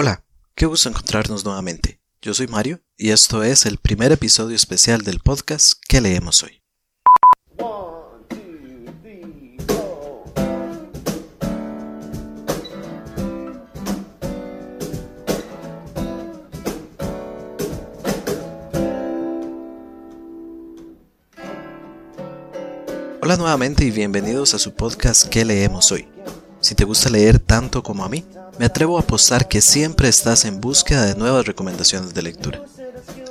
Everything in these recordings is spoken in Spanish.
Hola, qué gusto encontrarnos nuevamente. Yo soy Mario y esto es el primer episodio especial del podcast que leemos hoy. Hola nuevamente y bienvenidos a su podcast ¿Qué leemos hoy? Si te gusta leer tanto como a mí, me atrevo a apostar que siempre estás en búsqueda de nuevas recomendaciones de lectura.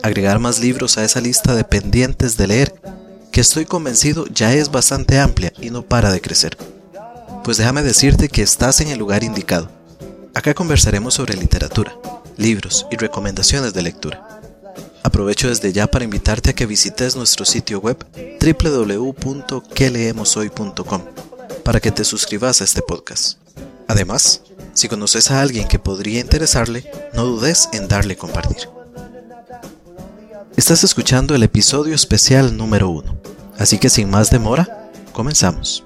Agregar más libros a esa lista de pendientes de leer, que estoy convencido ya es bastante amplia y no para de crecer. Pues déjame decirte que estás en el lugar indicado. Acá conversaremos sobre literatura, libros y recomendaciones de lectura. Aprovecho desde ya para invitarte a que visites nuestro sitio web www.queleemoshoy.com para que te suscribas a este podcast. Además, si conoces a alguien que podría interesarle, no dudes en darle compartir. Estás escuchando el episodio especial número 1, así que sin más demora, comenzamos.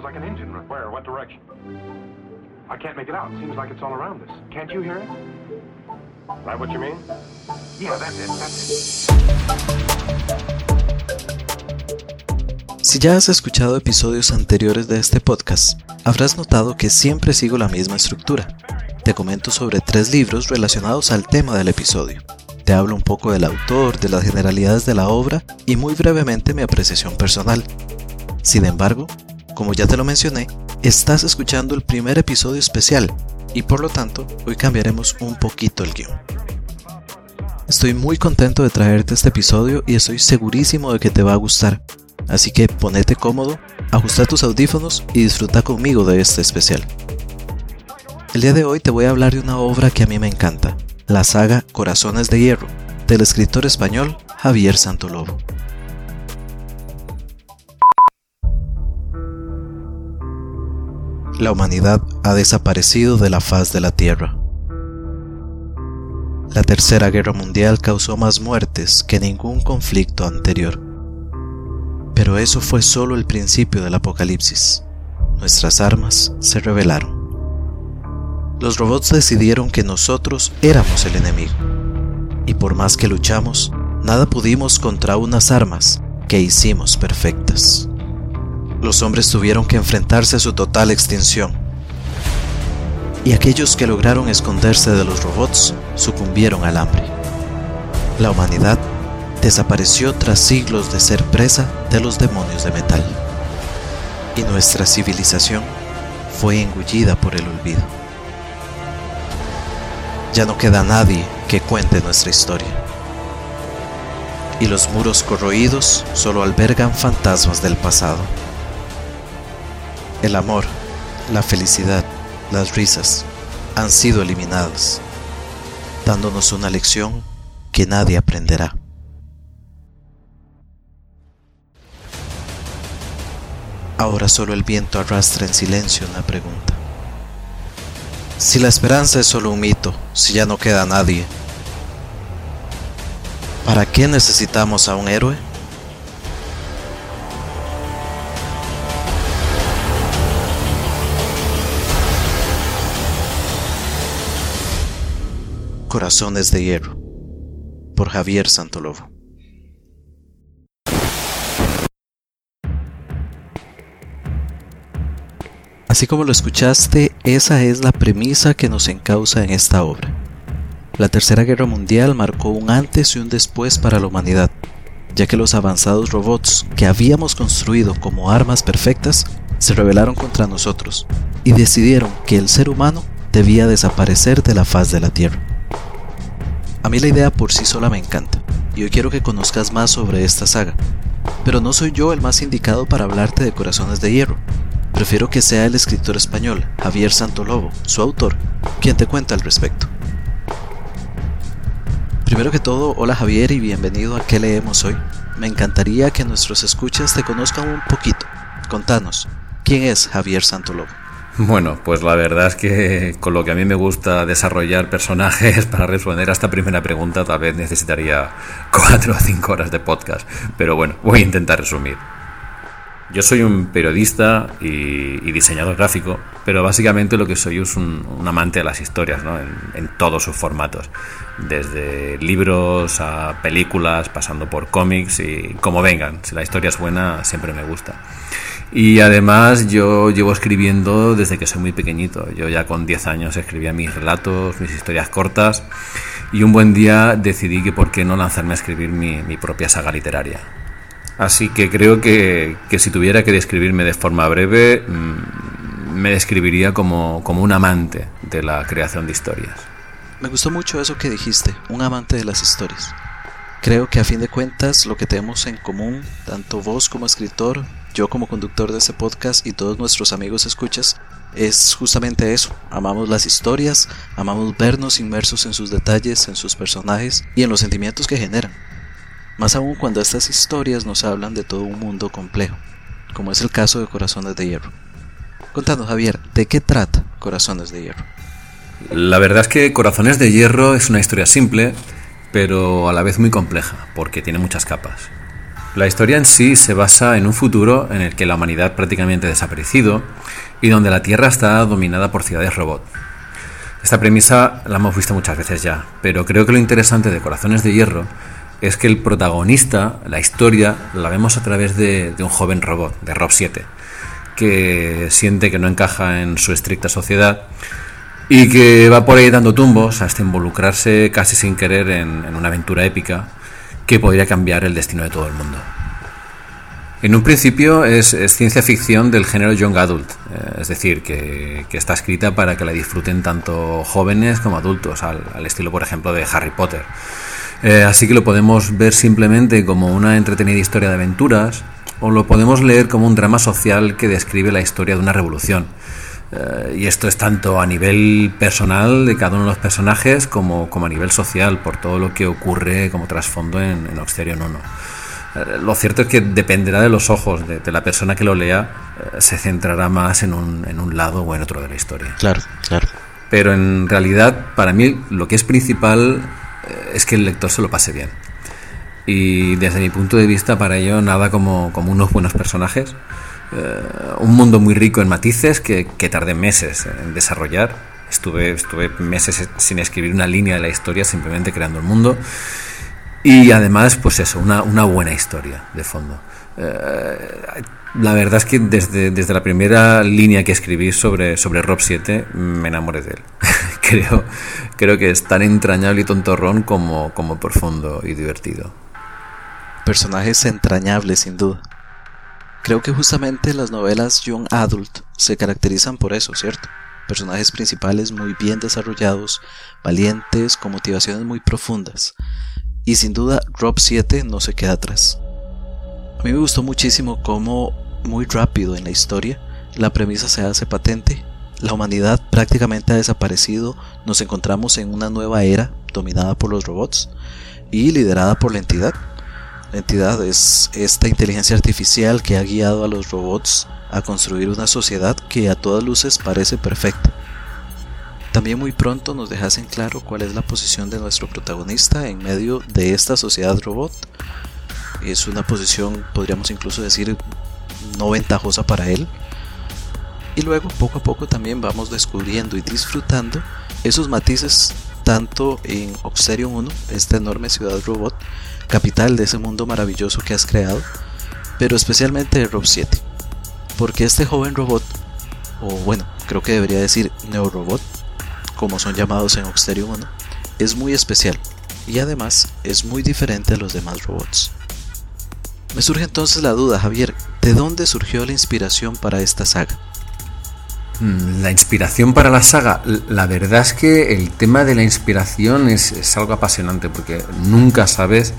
Sounds like an engine. Where? What direction? I can't make it out. Seems like it's all around us. Can't you hear it? That what you mean? Yeah, that's it. That's it. Si ya has escuchado episodios anteriores de este podcast, habrás notado que siempre sigo la misma estructura. Te comento sobre tres libros relacionados al tema del episodio. Te hablo un poco del autor, de las generalidades de la obra y muy brevemente mi apreciación personal. Sin embargo, como ya te lo mencioné, estás escuchando el primer episodio especial y por lo tanto hoy cambiaremos un poquito el guion. Estoy muy contento de traerte este episodio y estoy segurísimo de que te va a gustar, así que ponete cómodo, ajusta tus audífonos y disfruta conmigo de este especial. El día de hoy te voy a hablar de una obra que a mí me encanta, la saga Corazones de Hierro, del escritor español Javier Santolobo. La humanidad ha desaparecido de la faz de la Tierra. La Tercera Guerra Mundial causó más muertes que ningún conflicto anterior. Pero eso fue solo el principio del apocalipsis. Nuestras armas se rebelaron. Los robots decidieron que nosotros éramos el enemigo. Y por más que luchamos, nada pudimos contra unas armas que hicimos perfectas los hombres tuvieron que enfrentarse a su total extinción. Y aquellos que lograron esconderse de los robots sucumbieron al hambre. La humanidad desapareció tras siglos de ser presa de los demonios de metal. Y nuestra civilización fue engullida por el olvido. Ya no queda nadie que cuente nuestra historia. Y los muros corroídos solo albergan fantasmas del pasado. El amor, la felicidad, las risas han sido eliminadas, dándonos una lección que nadie aprenderá. Ahora solo el viento arrastra en silencio una pregunta. Si la esperanza es solo un mito, si ya no queda nadie, ¿para qué necesitamos a un héroe? Corazones de Hierro por Javier Santolobo. Así como lo escuchaste, esa es la premisa que nos encausa en esta obra. La Tercera Guerra Mundial marcó un antes y un después para la humanidad, ya que los avanzados robots que habíamos construido como armas perfectas se rebelaron contra nosotros y decidieron que el ser humano debía desaparecer de la faz de la Tierra. A mí la idea por sí sola me encanta, y hoy quiero que conozcas más sobre esta saga. Pero no soy yo el más indicado para hablarte de Corazones de Hierro. Prefiero que sea el escritor español, Javier Santolobo, su autor, quien te cuenta al respecto. Primero que todo, hola Javier y bienvenido a ¿Qué leemos hoy? Me encantaría que nuestros escuchas te conozcan un poquito. Contanos, ¿quién es Javier Santolobo? Bueno, pues la verdad es que con lo que a mí me gusta desarrollar personajes para responder a esta primera pregunta tal vez necesitaría cuatro o cinco horas de podcast. Pero bueno, voy a intentar resumir. Yo soy un periodista y, diseñador gráfico, pero básicamente lo que soy es un, amante de las historias, ¿no? en, todos sus formatos, desde libros a películas, pasando por cómics y como vengan. Si la historia es buena, siempre me gusta. Y además yo llevo escribiendo desde que soy muy pequeñito. Yo ya con 10 años escribía mis relatos, mis historias cortas y un buen día decidí que por qué no lanzarme a escribir mi, mi propia saga literaria. Así que creo que, si tuviera que describirme de forma breve, mm, me describiría como, como un amante de la creación de historias. Me gustó mucho eso que dijiste, un amante de las historias. Creo que a fin de cuentas lo que tenemos en común, tanto vos como escritor, yo como conductor de este podcast y todos nuestros amigos escuchas, es justamente eso. Amamos las historias, amamos vernos inmersos en sus detalles, en sus personajes y en los sentimientos que generan más aún cuando estas historias nos hablan de todo un mundo complejo, como es el caso de Corazones de Hierro. Contanos, Javier, ¿de qué trata Corazones de Hierro? La verdad es que Corazones de Hierro es una historia simple, pero a la vez muy compleja, porque tiene muchas capas. La historia en sí se basa en un futuro en el que la humanidad prácticamente ha desaparecido y donde la Tierra está dominada por ciudades robot. Esta premisa la hemos visto muchas veces ya, pero creo que lo interesante de Corazones de Hierro es que el protagonista, la historia, la vemos a través de, un joven robot, de Rob 7, que siente que no encaja en su estricta sociedad y que va por ahí dando tumbos hasta involucrarse casi sin querer en, una aventura épica que podría cambiar el destino de todo el mundo. En un principio es, ciencia ficción del género young adult, eh, es decir, que, está escrita para que la disfruten tanto jóvenes como adultos, al, estilo, por ejemplo, de Harry Potter. Eh, así que lo podemos ver simplemente como una entretenida historia de aventuras o lo podemos leer como un drama social que describe la historia de una revolución. Eh, y esto es tanto a nivel personal de cada uno de los personajes como, como a nivel social por todo lo que ocurre como trasfondo en, en Oxterion 1. Eh, lo cierto es que dependerá de los ojos de, de la persona que lo lea, se centrará más en un, en un lado o en otro de la historia. Claro, claro. Pero en realidad, para mí, lo que es principal eh, es que el lector se lo pase bien. Y desde mi punto de vista, para ello, nada como, como unos buenos personajes. Eh, un mundo muy rico en matices que, que tardé meses en desarrollar. Estuve, estuve meses sin escribir una línea de la historia, simplemente creando el mundo. Y además, pues eso, una, una buena historia de fondo. Eh, la verdad es que desde, desde la primera línea que escribí sobre, sobre Rob 7 me enamoré de él. creo, creo que es tan entrañable y tontorrón como, como profundo y divertido. Personajes entrañables, sin duda. Creo que justamente las novelas Young Adult se caracterizan por eso, ¿cierto? Personajes principales muy bien desarrollados, valientes, con motivaciones muy profundas. Y sin duda Rob 7 no se queda atrás. A mí me gustó muchísimo cómo muy rápido en la historia la premisa se hace patente. La humanidad prácticamente ha desaparecido, nos encontramos en una nueva era dominada por los robots y liderada por la entidad. Entidad es esta inteligencia artificial que ha guiado a los robots a construir una sociedad que a todas luces parece perfecta. También muy pronto nos dejasen claro cuál es la posición de nuestro protagonista en medio de esta sociedad robot es una posición, podríamos incluso decir, no ventajosa para él. Y luego, poco a poco, también vamos descubriendo y disfrutando esos matices tanto en Oxterion 1, esta enorme ciudad robot, capital de ese mundo maravilloso que has creado, pero especialmente de Rob 7. Porque este joven robot, o bueno, creo que debería decir neorobot, como son llamados en Oxterion 1, es muy especial y además es muy diferente a los demás robots. Me surge entonces la duda, Javier, ¿de dónde surgió la inspiración para esta saga? Mm, la inspiración para la saga, la verdad es que el tema de la inspiración es, algo apasionante porque nunca sabes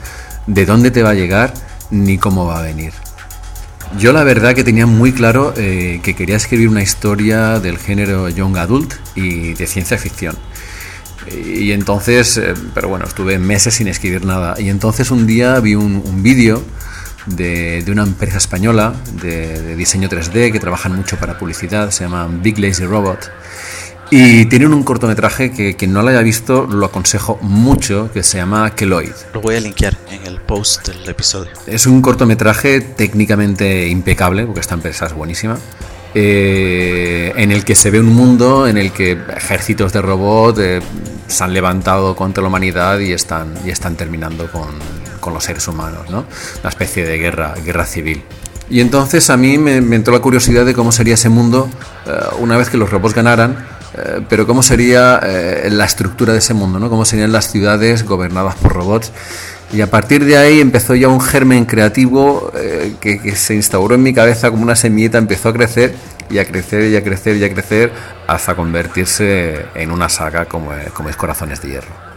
de dónde te va a llegar ni cómo va a venir. Yo la verdad que tenía muy claro eh, que quería escribir una historia del género young adult y de ciencia ficción. Y entonces, eh, pero bueno, estuve meses sin escribir nada. Y entonces un día vi un vídeo de, una empresa española de, diseño 3D que trabajan mucho para publicidad, se llaman Big Lazy Robot. Y tienen un cortometraje que quien no lo haya visto lo aconsejo mucho, que se llama Keloid. Lo voy a linkear en el post del episodio. Es un cortometraje técnicamente impecable, porque esta empresa es buenísima. Eh, en el que se ve un mundo en el que ejércitos de robots eh, se han levantado contra la humanidad y están, y están terminando con, con los seres humanos, ¿no? Una especie de guerra, guerra civil. Y entonces a mí me, entró la curiosidad de cómo sería ese mundo eh, una vez que los robots ganaran, eh, pero cómo sería eh, la estructura de ese mundo, ¿no? Cómo serían las ciudades gobernadas por robots. Y a partir de ahí empezó ya un germen creativo que, que, se instauró en mi cabeza como una semillita, empezó a crecer y a crecer y a crecer y a crecer hasta convertirse en una saga como, como es Corazones de Hierro.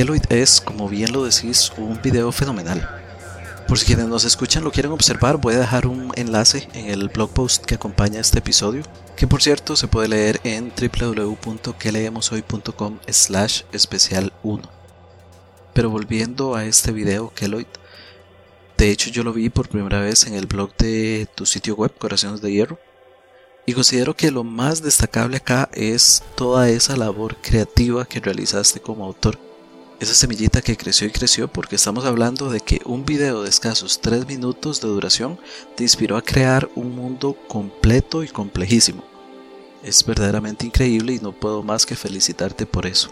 Keloid es, como bien lo decís, un video fenomenal. Por si quienes nos escuchan lo quieren observar, voy a dejar un enlace en el blog post que acompaña este episodio, que por cierto se puede leer en www.queleemoshoy.com slash especial 1. Pero volviendo a este video, Keloid, de hecho yo lo vi por primera vez en el blog de tu sitio web, Corazones de Hierro, y considero que lo más destacable acá es toda esa labor creativa que realizaste como autor esa semillita que creció y creció porque estamos hablando de que un video de escasos 3 minutos de duración te inspiró a crear un mundo completo y complejísimo. Es verdaderamente increíble y no puedo más que felicitarte por eso.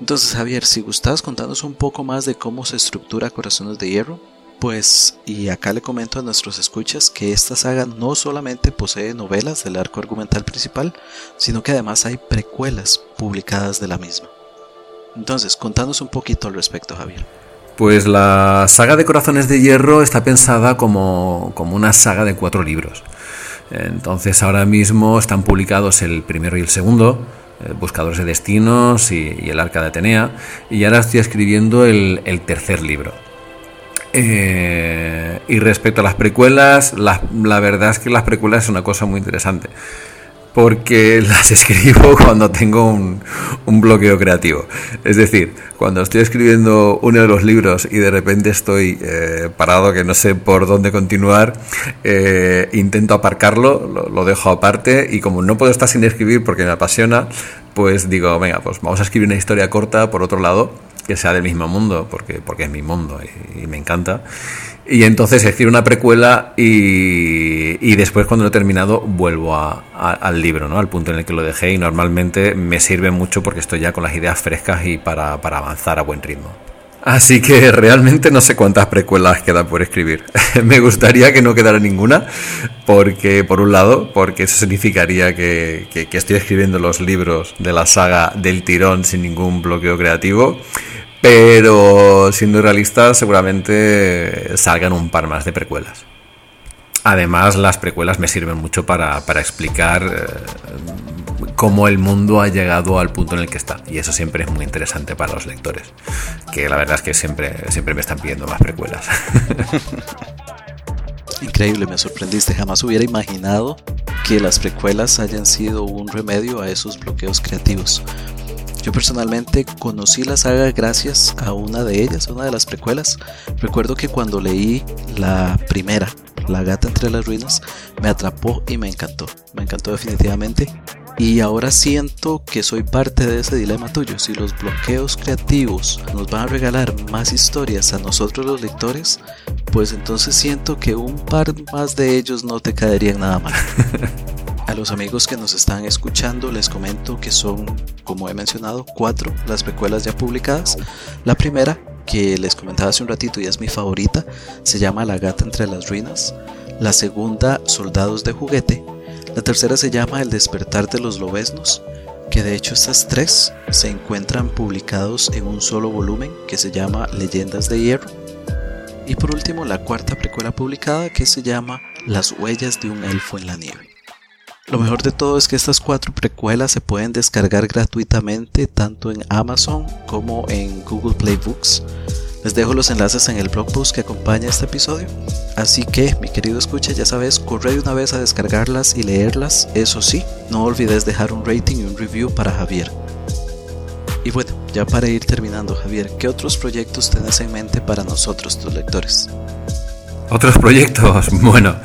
Entonces Javier, si gustas contarnos un poco más de cómo se estructura Corazones de Hierro, pues, y acá le comento a nuestros escuchas que esta saga no solamente posee novelas del arco argumental principal, sino que además hay precuelas publicadas de la misma. Entonces, contanos un poquito al respecto, Javier. Pues la saga de Corazones de Hierro está pensada como, una saga de cuatro libros. Entonces ahora mismo están publicados el primero y el segundo, eh, Buscadores de Destinos y, el Arca de Atenea, y ahora estoy escribiendo el, tercer libro. Eh, y respecto a las precuelas, la, la verdad es que las precuelas es una cosa muy interesante porque las escribo cuando tengo un, bloqueo creativo. Es decir, cuando estoy escribiendo uno de los libros y de repente estoy eh, parado que no sé por dónde continuar, eh, intento aparcarlo, lo, dejo aparte y como no puedo estar sin escribir porque me apasiona, pues digo, venga, pues vamos a escribir una historia corta por otro lado que sea del mismo mundo, porque, porque es mi mundo y me encanta. Y entonces escribo una precuela y, y, después cuando lo he terminado vuelvo a, al libro, ¿no? al punto en el que lo dejé y normalmente me sirve mucho porque estoy ya con las ideas frescas y para, para avanzar a buen ritmo. Así que realmente no sé cuántas precuelas quedan por escribir. me gustaría que no quedara ninguna, porque por un lado, porque eso significaría que, que, estoy escribiendo los libros de la saga del tirón sin ningún bloqueo creativo pero siendo realistas, seguramente salgan un par más de precuelas. Además, las precuelas me sirven mucho para, explicar eh, cómo el mundo ha llegado al punto en el que está. Y eso siempre es muy interesante para los lectores. Que la verdad es que siempre, siempre me están pidiendo más precuelas. Increíble, me sorprendiste. Jamás hubiera imaginado que las precuelas hayan sido un remedio a esos bloqueos creativos. Yo personalmente conocí la saga gracias a una de ellas, una de las precuelas. Recuerdo que cuando leí la primera, La gata entre las ruinas, me atrapó y me encantó. Me encantó definitivamente. Y ahora siento que soy parte de ese dilema tuyo. Si los bloqueos creativos nos van a regalar más historias a nosotros los lectores, pues entonces siento que un par más de ellos no te caerían nada mal. A los amigos que nos están escuchando les comento que son, como he mencionado, cuatro las precuelas ya publicadas. La primera, que les comentaba hace un ratito y es mi favorita, se llama La gata entre las ruinas. La segunda, Soldados de juguete. La tercera se llama El despertar de los lobesnos, que de hecho estas tres se encuentran publicados en un solo volumen que se llama Leyendas de Hierro. Y por último, la cuarta precuela publicada que se llama Las huellas de un elfo en la nieve. Lo mejor de todo es que estas cuatro precuelas se pueden descargar gratuitamente tanto en Amazon como en Google Play Books. Les dejo los enlaces en el blog post que acompaña este episodio. Así que, mi querido escucha, ya sabes, corre una vez a descargarlas y leerlas. Eso sí, no olvides dejar un rating y un review para Javier. Y bueno, ya para ir terminando, Javier, ¿qué otros proyectos tenés en mente para nosotros, tus lectores? Otros proyectos, bueno,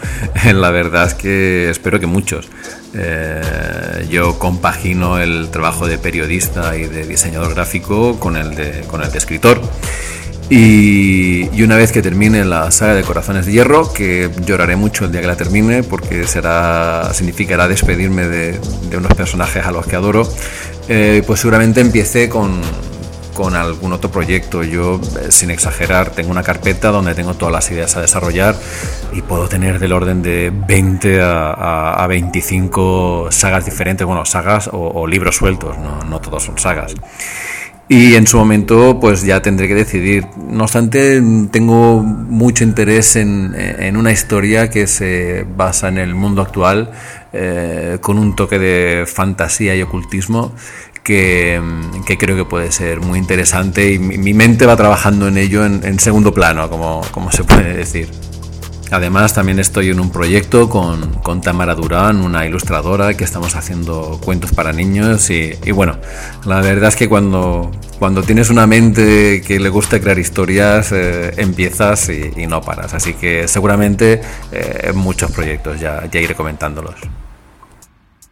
la verdad es que espero que muchos. Eh, yo compagino el trabajo de periodista y de diseñador gráfico con el de, con el de escritor. Y, una vez que termine la saga de Corazones de Hierro, que lloraré mucho el día que la termine, porque será, significará despedirme de, unos personajes a los que adoro, eh, pues seguramente empiece con, con algún otro proyecto. Yo, eh, sin exagerar, tengo una carpeta donde tengo todas las ideas a desarrollar y puedo tener del orden de 20 a, 25 sagas diferentes, bueno, sagas o, libros sueltos, no, todos son sagas. Y en su momento, pues ya tendré que decidir. No obstante, tengo mucho interés en, en una historia que se basa en el mundo actual, eh, con un toque de fantasía y ocultismo que, que, creo que puede ser muy interesante y mi, mente va trabajando en ello en, segundo plano, como, como se puede decir. Además, también estoy en un proyecto con, con Tamara Durán, una ilustradora, que estamos haciendo cuentos para niños. Y, bueno, la verdad es que cuando, cuando tienes una mente que le gusta crear historias, eh, empiezas y, no paras. Así que seguramente eh, muchos proyectos, ya iré comentándolos.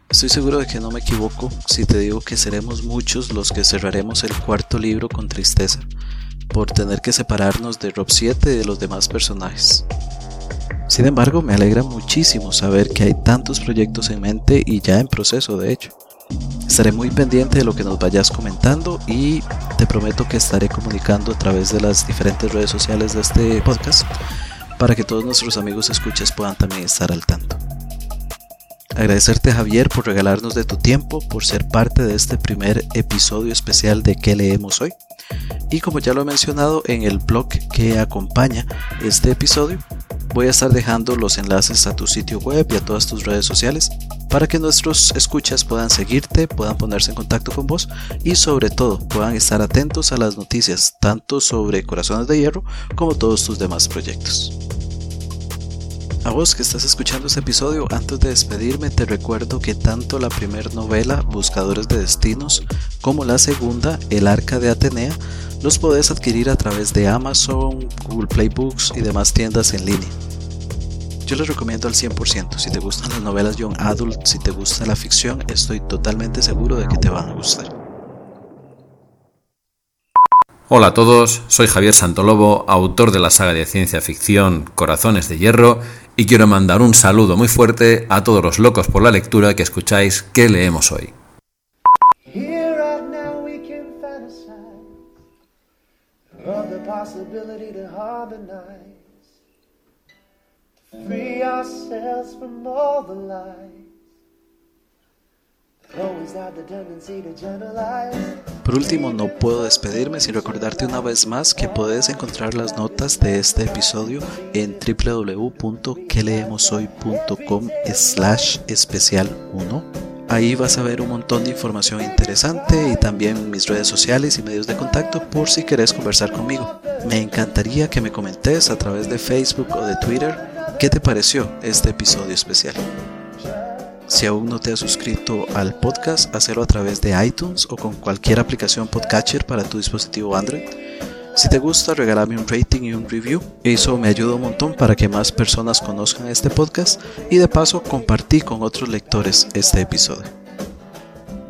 Estoy seguro de que no me equivoco si te digo que seremos muchos los que cerraremos el cuarto libro con tristeza por tener que separarnos de Rob 7 y de los demás personajes. Sin embargo, me alegra muchísimo saber que hay tantos proyectos en mente y ya en proceso, de hecho. Estaré muy pendiente de lo que nos vayas comentando y te prometo que estaré comunicando a través de las diferentes redes sociales de este podcast para que todos nuestros amigos escuchas puedan también estar al tanto. Agradecerte Javier por regalarnos de tu tiempo, por ser parte de este primer episodio especial de ¿Qué leemos hoy? Y como ya lo he mencionado en el blog que acompaña este episodio, Voy a estar dejando los enlaces a tu sitio web y a todas tus redes sociales para que nuestros escuchas puedan seguirte, puedan ponerse en contacto con vos y sobre todo puedan estar atentos a las noticias tanto sobre Corazones de Hierro como todos tus demás proyectos. A vos que estás escuchando este episodio, antes de despedirme te recuerdo que tanto la primera novela, Buscadores de Destinos, como la segunda, El Arca de Atenea, los podés adquirir a través de Amazon, Google Play Books y demás tiendas en línea. Yo les recomiendo al 100%, si te gustan las novelas young adult, si te gusta la ficción, estoy totalmente seguro de que te van a gustar. Hola a todos, soy Javier Santolobo, autor de la saga de ciencia ficción Corazones de Hierro, y quiero mandar un saludo muy fuerte a todos los locos por la lectura que escucháis que leemos hoy. free ourselves from all the lies. Por último, no puedo despedirme sin recordarte una vez más que puedes encontrar las notas de este episodio en www.queleemoshoy.com slash especial 1 Ahí vas a ver un montón de información interesante y también mis redes sociales y medios de contacto por si querés conversar conmigo. Me encantaría que me comentes a través de Facebook o de Twitter qué te pareció este episodio especial. Si aún no te has suscrito al podcast, hazlo a través de iTunes o con cualquier aplicación podcatcher para tu dispositivo Android. Si te gusta, regálame un rating y un review. Eso me ayuda un montón para que más personas conozcan este podcast y de paso compartí con otros lectores este episodio.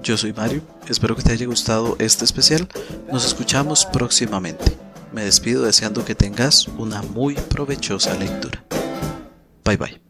Yo soy Mario, espero que te haya gustado este especial. Nos escuchamos próximamente. Me despido deseando que tengas una muy provechosa lectura. Bye bye.